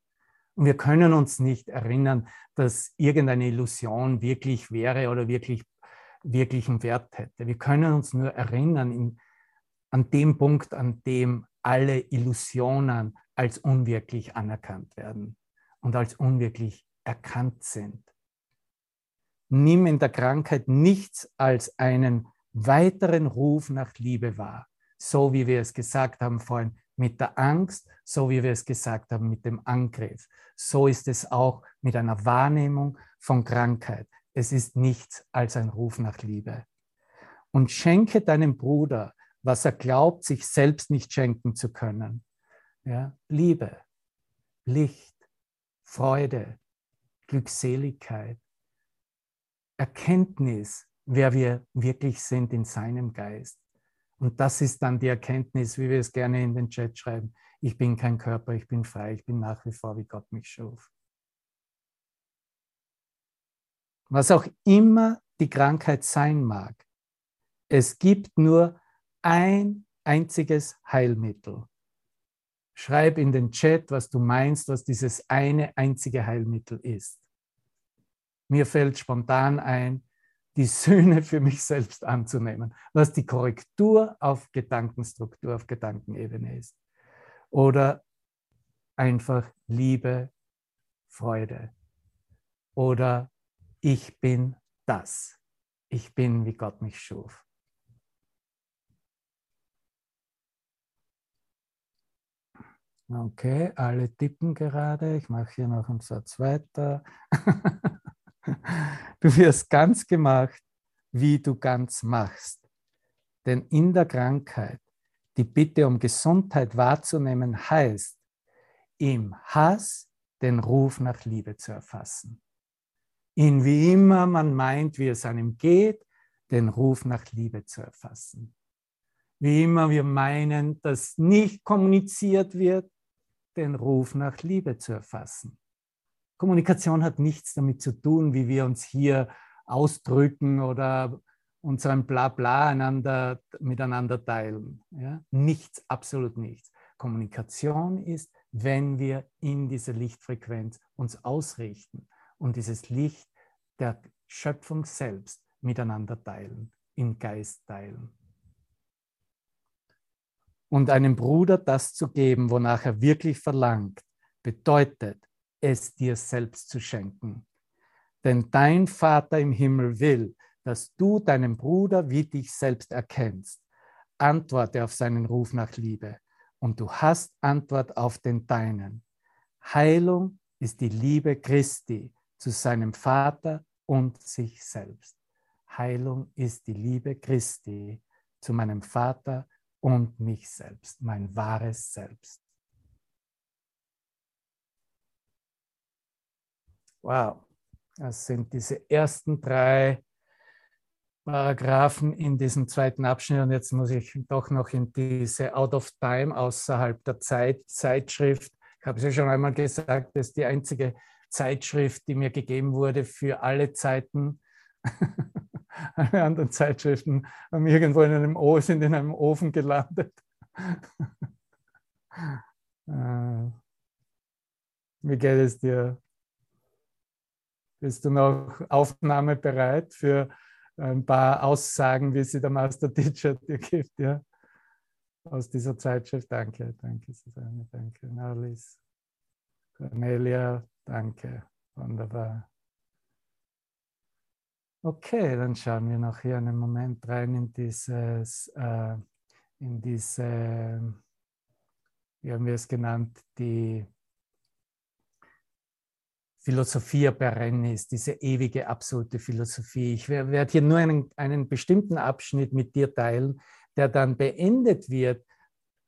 Und wir können uns nicht erinnern, dass irgendeine Illusion wirklich wäre oder wirklich, wirklich einen Wert hätte. Wir können uns nur erinnern in, an dem Punkt, an dem alle Illusionen als unwirklich anerkannt werden und als unwirklich erkannt sind. Nimm in der Krankheit nichts als einen weiteren Ruf nach Liebe wahr so wie wir es gesagt haben vorhin, mit der Angst, so wie wir es gesagt haben, mit dem Angriff. So ist es auch mit einer Wahrnehmung von Krankheit. Es ist nichts als ein Ruf nach Liebe. Und schenke deinem Bruder, was er glaubt, sich selbst nicht schenken zu können. Ja? Liebe, Licht, Freude, Glückseligkeit, Erkenntnis, wer wir wirklich sind in seinem Geist. Und das ist dann die Erkenntnis, wie wir es gerne in den Chat schreiben. Ich bin kein Körper, ich bin frei, ich bin nach wie vor, wie Gott mich schuf. Was auch immer die Krankheit sein mag, es gibt nur ein einziges Heilmittel. Schreib in den Chat, was du meinst, was dieses eine einzige Heilmittel ist. Mir fällt spontan ein, die Sühne für mich selbst anzunehmen, was die Korrektur auf Gedankenstruktur, auf Gedankenebene ist. Oder einfach Liebe, Freude. Oder ich bin das. Ich bin, wie Gott mich schuf. Okay, alle tippen gerade. Ich mache hier noch einen Satz weiter. *laughs* Du wirst ganz gemacht, wie du ganz machst. Denn in der Krankheit die Bitte um Gesundheit wahrzunehmen heißt, im Hass den Ruf nach Liebe zu erfassen. In wie immer man meint, wie es einem geht, den Ruf nach Liebe zu erfassen. Wie immer wir meinen, dass nicht kommuniziert wird, den Ruf nach Liebe zu erfassen. Kommunikation hat nichts damit zu tun, wie wir uns hier ausdrücken oder unseren Blabla einander, miteinander teilen. Ja? Nichts, absolut nichts. Kommunikation ist, wenn wir in dieser Lichtfrequenz uns ausrichten und dieses Licht der Schöpfung selbst miteinander teilen, im Geist teilen. Und einem Bruder das zu geben, wonach er wirklich verlangt, bedeutet, es dir selbst zu schenken. Denn dein Vater im Himmel will, dass du deinen Bruder wie dich selbst erkennst. Antworte auf seinen Ruf nach Liebe und du hast Antwort auf den deinen. Heilung ist die Liebe Christi zu seinem Vater und sich selbst. Heilung ist die Liebe Christi zu meinem Vater und mich selbst, mein wahres Selbst. Wow, das sind diese ersten drei Paragraphen in diesem zweiten Abschnitt. Und jetzt muss ich doch noch in diese Out of Time, außerhalb der Zeit, Zeitschrift. Ich habe es ja schon einmal gesagt, das ist die einzige Zeitschrift, die mir gegeben wurde für alle Zeiten. *laughs* alle anderen Zeitschriften haben irgendwo in einem O, sind in einem Ofen gelandet. Wie geht es dir? Bist du noch aufnahmebereit für ein paar Aussagen, wie sie der Master Teacher *laughs* dir gibt, ja? Aus dieser Zeitschrift. Danke, danke, Susanne, danke. Alice, Cornelia, danke. Wunderbar. Okay, dann schauen wir noch hier einen Moment rein in dieses, äh, in diese, wie haben wir es genannt, die Philosophia perennis, diese ewige, absolute Philosophie. Ich werde hier nur einen, einen bestimmten Abschnitt mit dir teilen, der dann beendet wird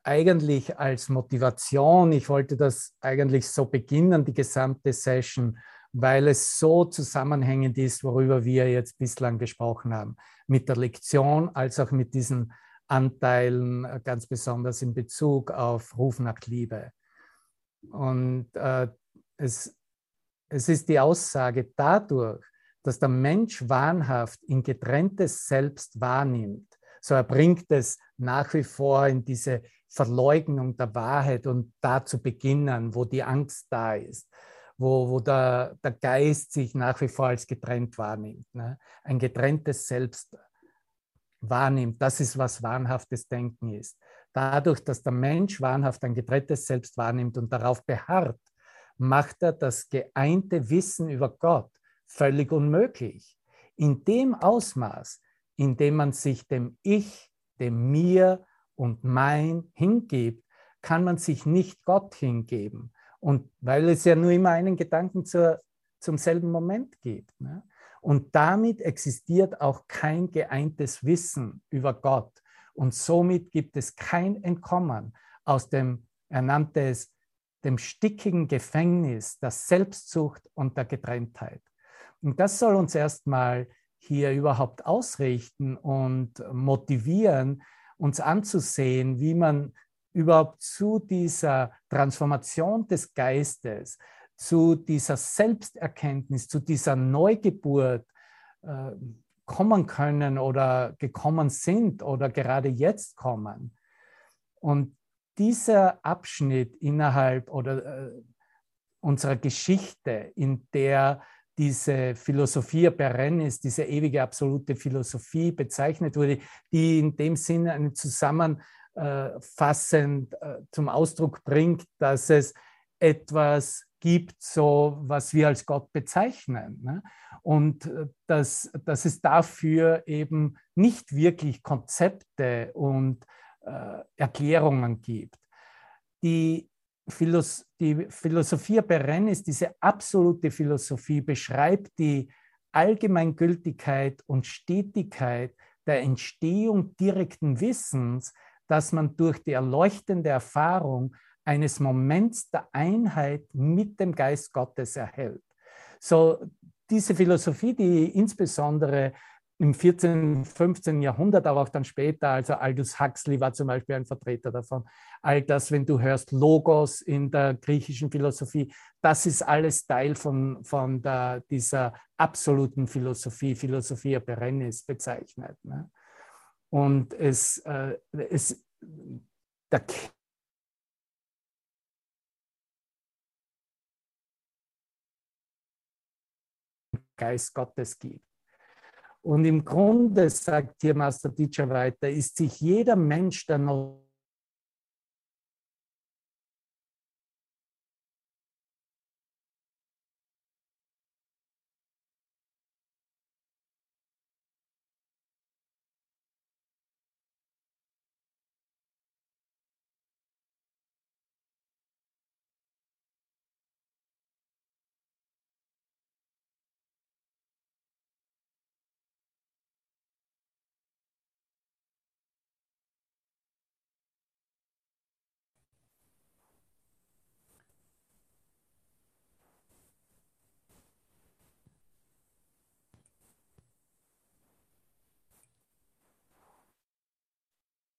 eigentlich als Motivation, ich wollte das eigentlich so beginnen, die gesamte Session, weil es so zusammenhängend ist, worüber wir jetzt bislang gesprochen haben, mit der Lektion als auch mit diesen Anteilen, äh, ganz besonders in Bezug auf Ruf nach Liebe. Und äh, es, es ist die Aussage dadurch, dass der Mensch wahnhaft in getrenntes Selbst wahrnimmt, so er bringt es nach wie vor in diese Verleugnung der Wahrheit und da zu beginnen, wo die Angst da ist, wo, wo der, der Geist sich nach wie vor als getrennt wahrnimmt. Ne? Ein getrenntes Selbst wahrnimmt, das ist, was wahnhaftes Denken ist. Dadurch, dass der Mensch wahnhaft ein getrenntes Selbst wahrnimmt und darauf beharrt, macht er das geeinte Wissen über Gott völlig unmöglich. In dem Ausmaß, in dem man sich dem Ich, dem Mir und Mein hingibt, kann man sich nicht Gott hingeben. Und weil es ja nur immer einen Gedanken zur, zum selben Moment gibt. Ne? Und damit existiert auch kein geeintes Wissen über Gott. Und somit gibt es kein Entkommen aus dem, er nannte es, dem stickigen Gefängnis der Selbstsucht und der Getrenntheit. Und das soll uns erstmal hier überhaupt ausrichten und motivieren, uns anzusehen, wie man überhaupt zu dieser Transformation des Geistes, zu dieser Selbsterkenntnis, zu dieser Neugeburt äh, kommen können oder gekommen sind oder gerade jetzt kommen. Und dieser Abschnitt innerhalb oder äh, unserer Geschichte, in der diese Philosophia perennis, diese ewige absolute Philosophie bezeichnet wurde, die in dem Sinne einen zusammenfassend äh, zum Ausdruck bringt, dass es etwas gibt, so was wir als Gott bezeichnen. Ne? Und äh, dass, dass es dafür eben nicht wirklich Konzepte und äh, Erklärungen gibt. Die Philos die Philosophia Perennis, diese absolute Philosophie, beschreibt die Allgemeingültigkeit und Stetigkeit der Entstehung direkten Wissens, das man durch die erleuchtende Erfahrung eines Moments der Einheit mit dem Geist Gottes erhält. So diese Philosophie, die insbesondere im 14., 15. Jahrhundert, aber auch dann später, also Aldous Huxley war zum Beispiel ein Vertreter davon. All das, wenn du hörst Logos in der griechischen Philosophie, das ist alles Teil von, von der, dieser absoluten Philosophie, Philosophia perennis bezeichnet. Ne? Und es, äh, es, der Geist Gottes gibt. Und im Grunde, sagt hier Master Teacher weiter, ist sich jeder Mensch der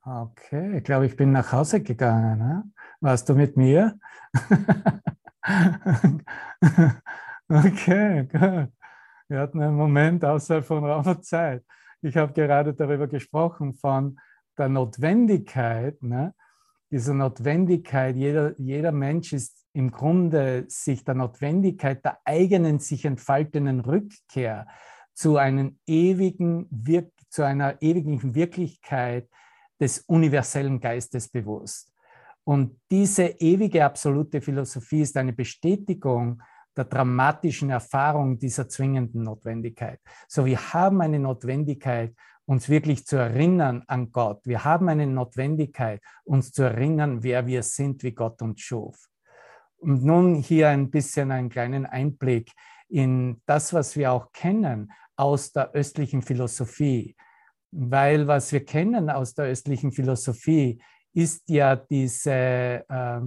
Okay, ich glaube, ich bin nach Hause gegangen. Ne? Warst du mit mir? *laughs* okay, gut. Wir hatten einen Moment außerhalb von Raum und Zeit. Ich habe gerade darüber gesprochen, von der Notwendigkeit, ne? diese Notwendigkeit, jeder, jeder Mensch ist im Grunde sich der Notwendigkeit der eigenen, sich entfaltenden Rückkehr zu, ewigen, zu einer ewigen Wirklichkeit des universellen Geistes bewusst. Und diese ewige absolute Philosophie ist eine Bestätigung der dramatischen Erfahrung dieser zwingenden Notwendigkeit. So, wir haben eine Notwendigkeit, uns wirklich zu erinnern an Gott. Wir haben eine Notwendigkeit, uns zu erinnern, wer wir sind, wie Gott uns schuf. Und nun hier ein bisschen einen kleinen Einblick in das, was wir auch kennen aus der östlichen Philosophie. Weil was wir kennen aus der östlichen Philosophie ist ja diese, äh,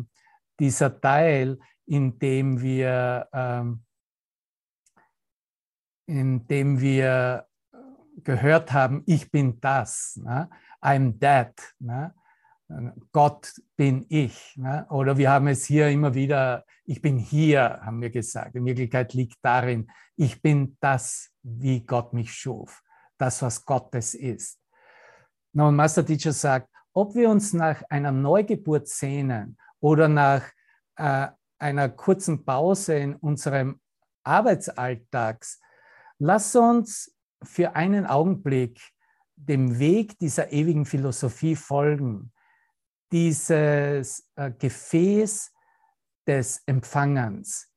dieser Teil, in dem wir, ähm, in dem wir gehört haben, ich bin das, ne? I'm that, ne? Gott bin ich. Ne? Oder wir haben es hier immer wieder, ich bin hier, haben wir gesagt. In Wirklichkeit liegt darin, ich bin das, wie Gott mich schuf, das, was Gottes ist. Nun, Master Teacher sagt, ob wir uns nach einer Neugeburt sehnen oder nach äh, einer kurzen Pause in unserem Arbeitsalltags, lass uns für einen Augenblick dem Weg dieser ewigen Philosophie folgen, dieses äh, Gefäß des Empfangens,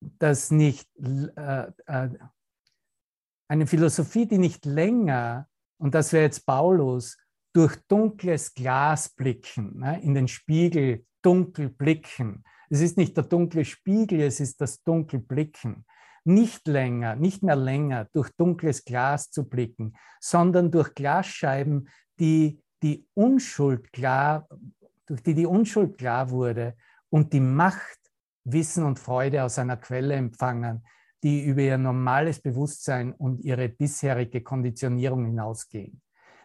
das nicht, äh, äh, eine Philosophie, die nicht länger, und das wäre jetzt Paulus, durch dunkles Glas blicken, ne, in den Spiegel dunkel blicken. Es ist nicht der dunkle Spiegel, es ist das dunkel blicken. Nicht länger, nicht mehr länger durch dunkles Glas zu blicken, sondern durch Glasscheiben, die die Unschuld klar, durch die die Unschuld klar wurde und die Macht, Wissen und Freude aus einer Quelle empfangen, die über ihr normales Bewusstsein und ihre bisherige Konditionierung hinausgehen.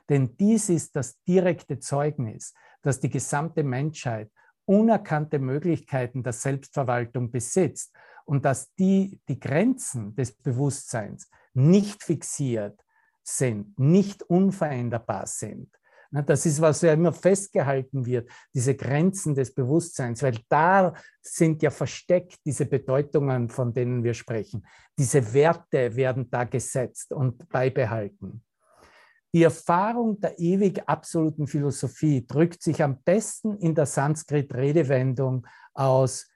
Denn dies ist das direkte Zeugnis, dass die gesamte Menschheit unerkannte Möglichkeiten der Selbstverwaltung besitzt und dass die, die Grenzen des Bewusstseins nicht fixiert sind, nicht unveränderbar sind. Das ist, was ja immer festgehalten wird, diese Grenzen des Bewusstseins, weil da sind ja versteckt diese Bedeutungen, von denen wir sprechen. Diese Werte werden da gesetzt und beibehalten. Die Erfahrung der ewig absoluten Philosophie drückt sich am besten in der Sanskrit-Redewendung aus,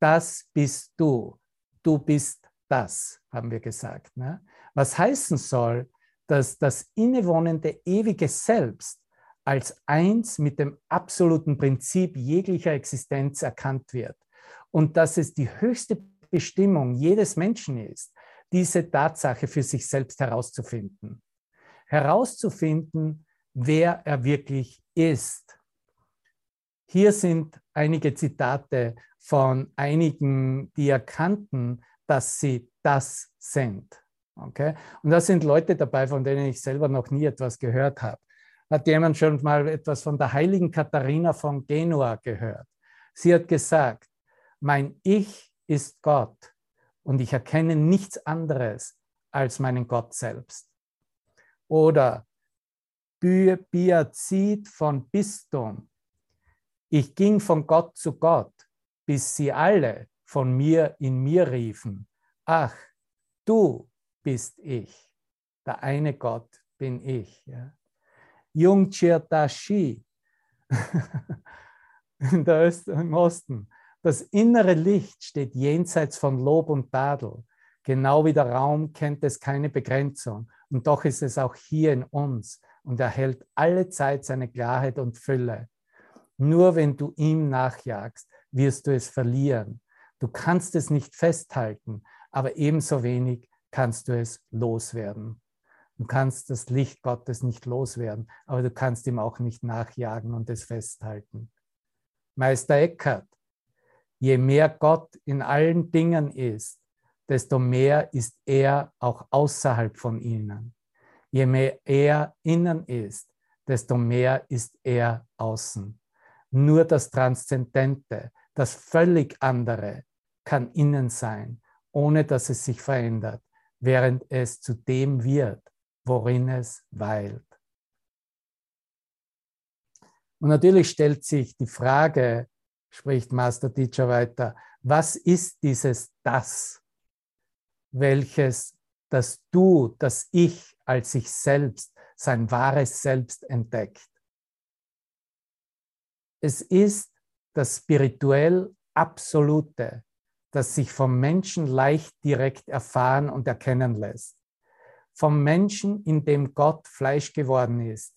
das bist du, du bist das, haben wir gesagt. Ne? Was heißen soll, dass das innewohnende ewige Selbst als eins mit dem absoluten Prinzip jeglicher Existenz erkannt wird und dass es die höchste Bestimmung jedes Menschen ist, diese Tatsache für sich selbst herauszufinden herauszufinden, wer er wirklich ist. Hier sind einige Zitate von einigen, die erkannten, dass sie das sind. Okay? Und da sind Leute dabei, von denen ich selber noch nie etwas gehört habe. Hat jemand schon mal etwas von der heiligen Katharina von Genua gehört? Sie hat gesagt, mein Ich ist Gott und ich erkenne nichts anderes als meinen Gott selbst oder Biazid von Bistum. Ich ging von Gott zu Gott, bis sie alle von mir in mir riefen, ach, du bist ich, der eine Gott bin ich. Ja. Jung Chirtashi in der Öst im Osten. Das innere Licht steht jenseits von Lob und Tadel. Genau wie der Raum kennt es keine Begrenzung. Und doch ist es auch hier in uns und erhält alle Zeit seine Klarheit und Fülle. Nur wenn du ihm nachjagst, wirst du es verlieren. Du kannst es nicht festhalten, aber ebenso wenig kannst du es loswerden. Du kannst das Licht Gottes nicht loswerden, aber du kannst ihm auch nicht nachjagen und es festhalten. Meister Eckhart, je mehr Gott in allen Dingen ist, desto mehr ist er auch außerhalb von ihnen. Je mehr er innen ist, desto mehr ist er außen. Nur das Transzendente, das völlig andere, kann innen sein, ohne dass es sich verändert, während es zu dem wird, worin es weilt. Und natürlich stellt sich die Frage, spricht Master Teacher weiter, was ist dieses Das? welches das Du, das Ich als sich selbst, sein wahres Selbst entdeckt. Es ist das spirituell Absolute, das sich vom Menschen leicht direkt erfahren und erkennen lässt. Vom Menschen, in dem Gott Fleisch geworden ist,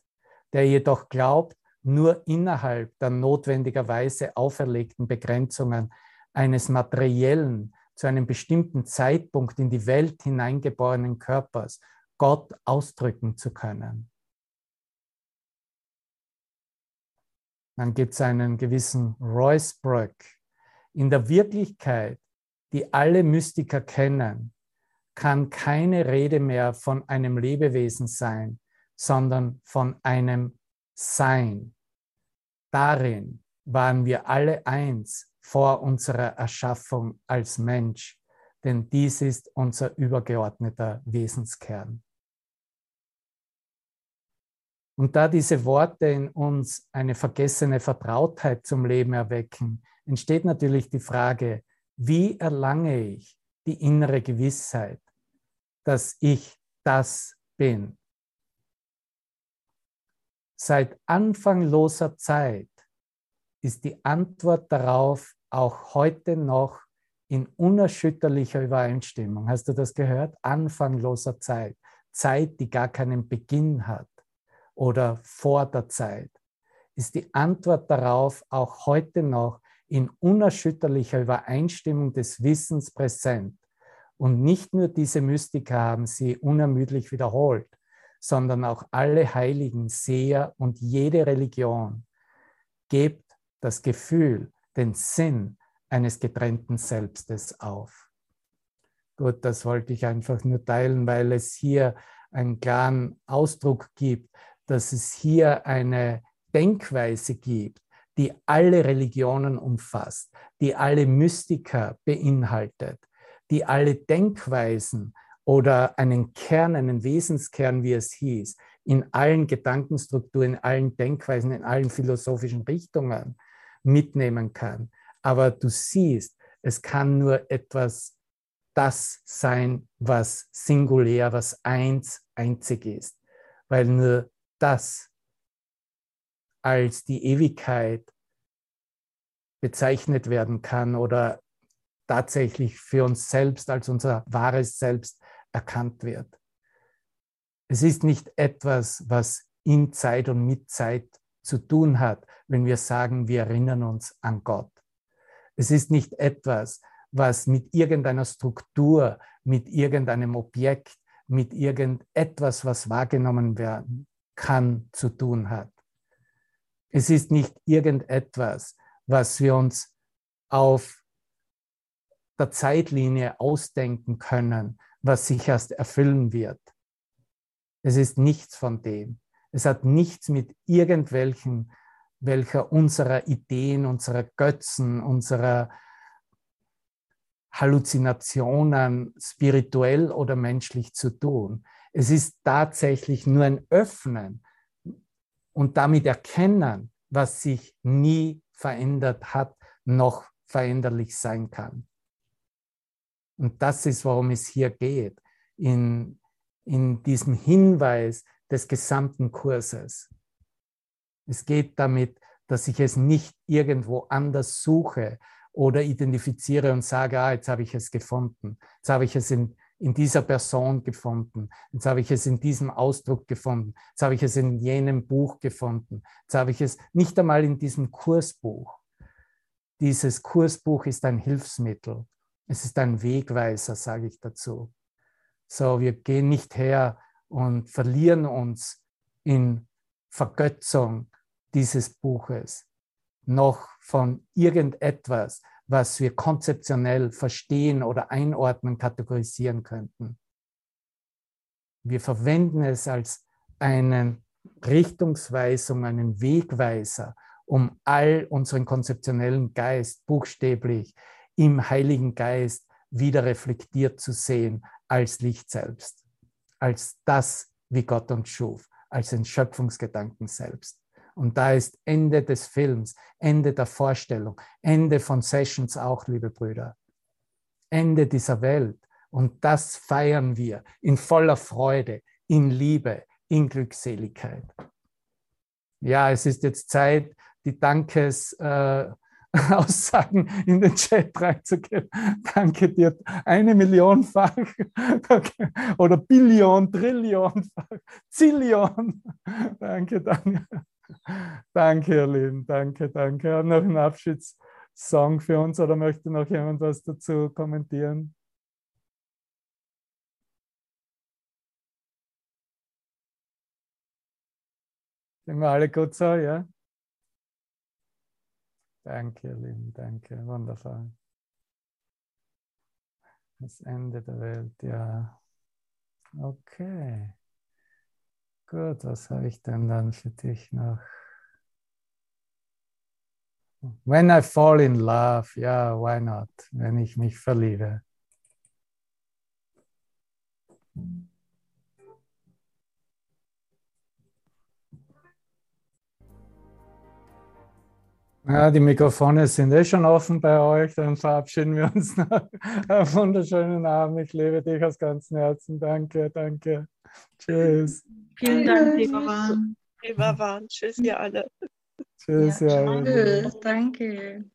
der jedoch glaubt, nur innerhalb der notwendigerweise auferlegten Begrenzungen eines materiellen, zu einem bestimmten Zeitpunkt in die Welt hineingeborenen Körpers Gott ausdrücken zu können. Dann gibt es einen gewissen Royce In der Wirklichkeit, die alle Mystiker kennen, kann keine Rede mehr von einem Lebewesen sein, sondern von einem Sein. Darin waren wir alle eins vor unserer Erschaffung als Mensch, denn dies ist unser übergeordneter Wesenskern. Und da diese Worte in uns eine vergessene Vertrautheit zum Leben erwecken, entsteht natürlich die Frage, wie erlange ich die innere Gewissheit, dass ich das bin? Seit anfangloser Zeit ist die Antwort darauf auch heute noch in unerschütterlicher Übereinstimmung. Hast du das gehört? Anfangloser Zeit. Zeit, die gar keinen Beginn hat oder vor der Zeit. Ist die Antwort darauf auch heute noch in unerschütterlicher Übereinstimmung des Wissens präsent. Und nicht nur diese Mystiker haben sie unermüdlich wiederholt, sondern auch alle Heiligen, Seher und jede Religion. Gebt das Gefühl, den Sinn eines getrennten Selbstes auf. Gut, das wollte ich einfach nur teilen, weil es hier einen klaren Ausdruck gibt, dass es hier eine Denkweise gibt, die alle Religionen umfasst, die alle Mystiker beinhaltet, die alle Denkweisen oder einen Kern, einen Wesenskern, wie es hieß, in allen Gedankenstrukturen, in allen Denkweisen, in allen philosophischen Richtungen mitnehmen kann. Aber du siehst, es kann nur etwas das sein, was singulär, was eins, einzig ist, weil nur das als die Ewigkeit bezeichnet werden kann oder tatsächlich für uns selbst als unser wahres Selbst erkannt wird. Es ist nicht etwas, was in Zeit und mit Zeit zu tun hat, wenn wir sagen, wir erinnern uns an Gott. Es ist nicht etwas, was mit irgendeiner Struktur, mit irgendeinem Objekt, mit irgendetwas, was wahrgenommen werden kann, zu tun hat. Es ist nicht irgendetwas, was wir uns auf der Zeitlinie ausdenken können, was sich erst erfüllen wird. Es ist nichts von dem. Es hat nichts mit irgendwelchen welcher unserer Ideen, unserer Götzen, unserer Halluzinationen spirituell oder menschlich zu tun. Es ist tatsächlich nur ein Öffnen und damit erkennen, was sich nie verändert hat, noch veränderlich sein kann. Und das ist, worum es hier geht, in, in diesem Hinweis des gesamten Kurses. Es geht damit, dass ich es nicht irgendwo anders suche oder identifiziere und sage, ah, jetzt habe ich es gefunden. Jetzt habe ich es in, in dieser Person gefunden. Jetzt habe ich es in diesem Ausdruck gefunden. Jetzt habe ich es in jenem Buch gefunden. Jetzt habe ich es nicht einmal in diesem Kursbuch. Dieses Kursbuch ist ein Hilfsmittel. Es ist ein Wegweiser, sage ich dazu. So, wir gehen nicht her und verlieren uns in Vergötzung dieses Buches, noch von irgendetwas, was wir konzeptionell verstehen oder einordnen, kategorisieren könnten. Wir verwenden es als eine Richtungsweisung, einen Wegweiser, um all unseren konzeptionellen Geist buchstäblich im Heiligen Geist wieder reflektiert zu sehen als Licht selbst, als das, wie Gott uns schuf, als den Schöpfungsgedanken selbst. Und da ist Ende des Films, Ende der Vorstellung, Ende von Sessions auch, liebe Brüder. Ende dieser Welt. Und das feiern wir in voller Freude, in Liebe, in Glückseligkeit. Ja, es ist jetzt Zeit, die Dankes. Äh, *laughs* in den Chat reinzugeben. Danke dir. Eine Millionfach *laughs* oder Billion, Trillionfach, *laughs* Zillion. Danke, danke. Danke, ihr Lieben. Danke, danke. Haben noch einen Abschiedssong für uns oder möchte noch jemand was dazu kommentieren? Sind wir alle gut so, ja? Danke, ihr Lieben, danke, wundervoll. Das Ende der Welt, ja. Okay. Gut, was habe ich denn dann für dich noch? When I fall in love, ja, why not? Wenn ich mich verliebe. Ja, die Mikrofone sind eh schon offen bei euch. Dann verabschieden wir uns *laughs* noch. Einen wunderschönen Abend. Ich liebe dich aus ganzem Herzen. Danke, danke. Tschüss. Vielen Dank, Devavan. Devavan. Tschüss, ihr alle. Tschüss, Ja, ja. Tschüss, danke.